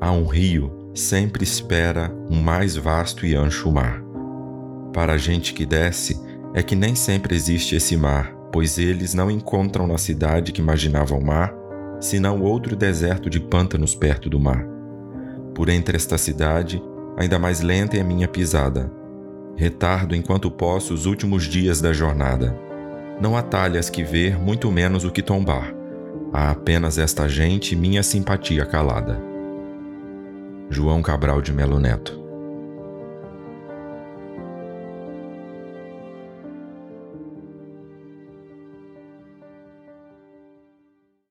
Há um rio sempre espera um mais vasto e ancho mar. Para a gente que desce, é que nem sempre existe esse mar, pois eles não encontram na cidade que imaginavam mar, senão outro deserto de pântanos perto do mar. Por entre esta cidade, ainda mais lenta é a minha pisada. Retardo enquanto posso os últimos dias da jornada. Não há talhas que ver, muito menos o que tombar. Há apenas esta gente minha simpatia calada. João Cabral de Melo Neto